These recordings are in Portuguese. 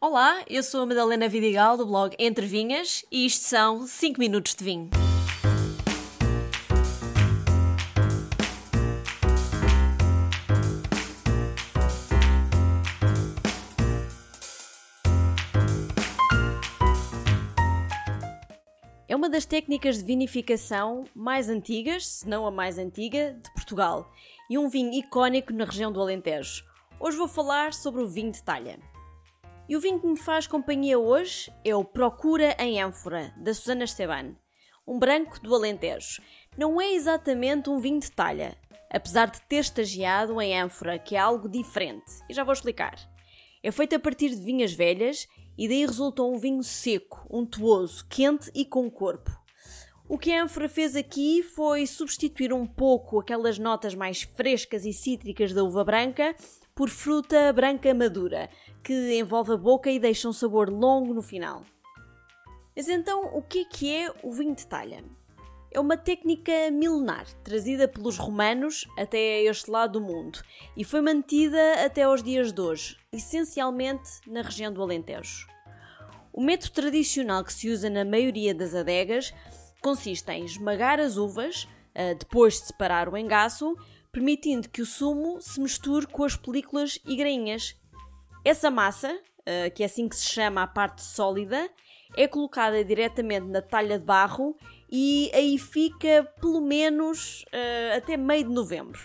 Olá, eu sou a Madalena Vidigal do blog Entre Vinhas e isto são 5 minutos de vinho. É uma das técnicas de vinificação mais antigas, se não a mais antiga, de Portugal e um vinho icónico na região do Alentejo. Hoje vou falar sobre o vinho de talha. E o vinho que me faz companhia hoje é o Procura em ânfora, da Susana Esteban. Um branco do Alentejo. Não é exatamente um vinho de talha, apesar de ter estagiado em ânfora, que é algo diferente. E já vou explicar. É feito a partir de vinhas velhas e daí resulta um vinho seco, untuoso, quente e com corpo. O que a ânfora fez aqui foi substituir um pouco aquelas notas mais frescas e cítricas da uva branca por fruta branca madura, que envolve a boca e deixa um sabor longo no final. Mas então, o que é que é o vinho de talha? É uma técnica milenar, trazida pelos romanos até este lado do mundo e foi mantida até aos dias de hoje, essencialmente na região do Alentejo. O método tradicional que se usa na maioria das adegas consiste em esmagar as uvas, eh, depois de separar o engaço, permitindo que o sumo se misture com as películas e grainhas. Essa massa, eh, que é assim que se chama a parte sólida, é colocada diretamente na talha de barro e aí fica pelo menos uh, até meio de novembro.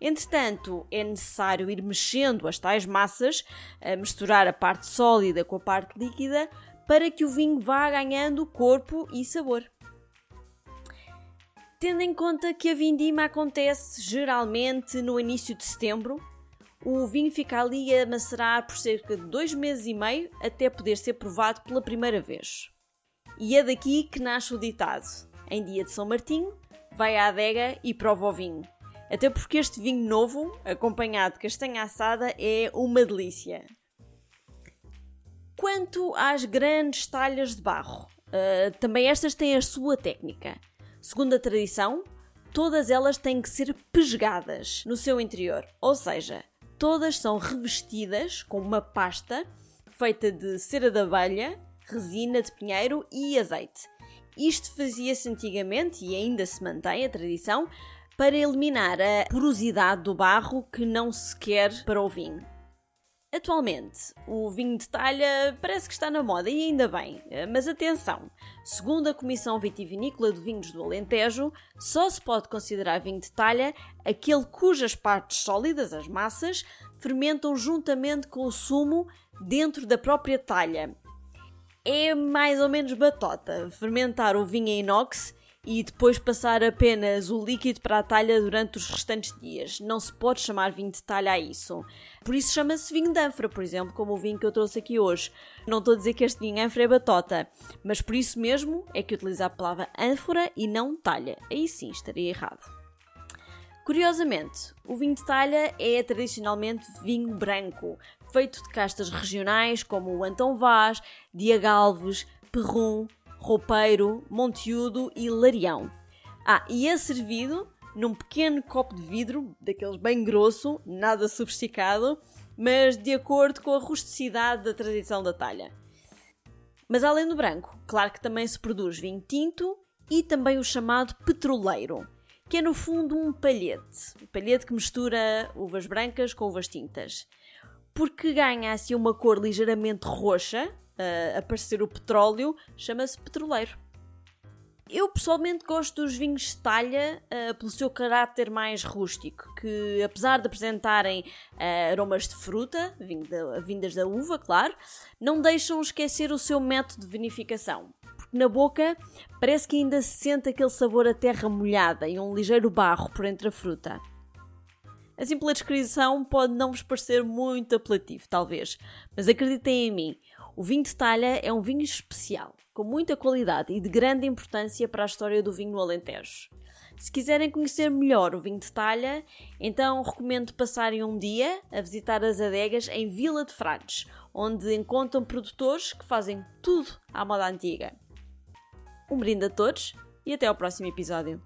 Entretanto, é necessário ir mexendo as tais massas, a misturar a parte sólida com a parte líquida, para que o vinho vá ganhando corpo e sabor. Tendo em conta que a vindima acontece geralmente no início de setembro, o vinho fica ali a macerar por cerca de dois meses e meio até poder ser provado pela primeira vez. E é daqui que nasce o ditado: em dia de São Martinho, vai à adega e prova o vinho. Até porque este vinho novo, acompanhado de castanha assada, é uma delícia. Quanto às grandes talhas de barro, uh, também estas têm a sua técnica. Segundo a tradição, todas elas têm que ser pesgadas no seu interior, ou seja, todas são revestidas com uma pasta feita de cera de abelha, resina de pinheiro e azeite. Isto fazia-se antigamente e ainda se mantém a tradição para eliminar a porosidade do barro que não se quer para o vinho. Atualmente, o vinho de talha parece que está na moda e ainda bem, mas atenção, segundo a Comissão Vitivinícola de Vinhos do Alentejo, só se pode considerar vinho de talha aquele cujas partes sólidas, as massas, fermentam juntamente com o sumo dentro da própria talha. É mais ou menos batota fermentar o vinho em inox e depois passar apenas o líquido para a talha durante os restantes dias. Não se pode chamar vinho de talha a isso. Por isso chama-se vinho de ânfora, por exemplo, como o vinho que eu trouxe aqui hoje. Não estou a dizer que este vinho ânfora é batota, mas por isso mesmo é que utilizo a palavra ânfora e não talha. Aí sim estaria errado. Curiosamente, o vinho de talha é tradicionalmente vinho branco, feito de castas regionais como o Antão Vaz, Diagalves, Perrum, roupeiro, monteúdo e larião. Ah, e é servido num pequeno copo de vidro, daqueles bem grosso, nada sofisticado, mas de acordo com a rusticidade da tradição da talha. Mas além do branco, claro que também se produz vinho tinto e também o chamado petroleiro, que é no fundo um palhete, um palhete que mistura uvas brancas com uvas tintas. Porque ganha assim uma cor ligeiramente roxa, uh, aparecer o petróleo, chama-se petroleiro. Eu pessoalmente gosto dos vinhos de talha uh, pelo seu caráter mais rústico, que apesar de apresentarem uh, aromas de fruta, vindas da uva, claro, não deixam esquecer o seu método de vinificação. Porque na boca parece que ainda se sente aquele sabor a terra molhada e um ligeiro barro por entre a fruta. Assim, pela descrição, pode não vos parecer muito apelativo, talvez, mas acreditem em mim, o vinho de talha é um vinho especial, com muita qualidade e de grande importância para a história do vinho no Alentejo. Se quiserem conhecer melhor o vinho de talha, então recomendo passarem um dia a visitar as adegas em Vila de Frades, onde encontram produtores que fazem tudo à moda antiga. Um brinde a todos e até ao próximo episódio.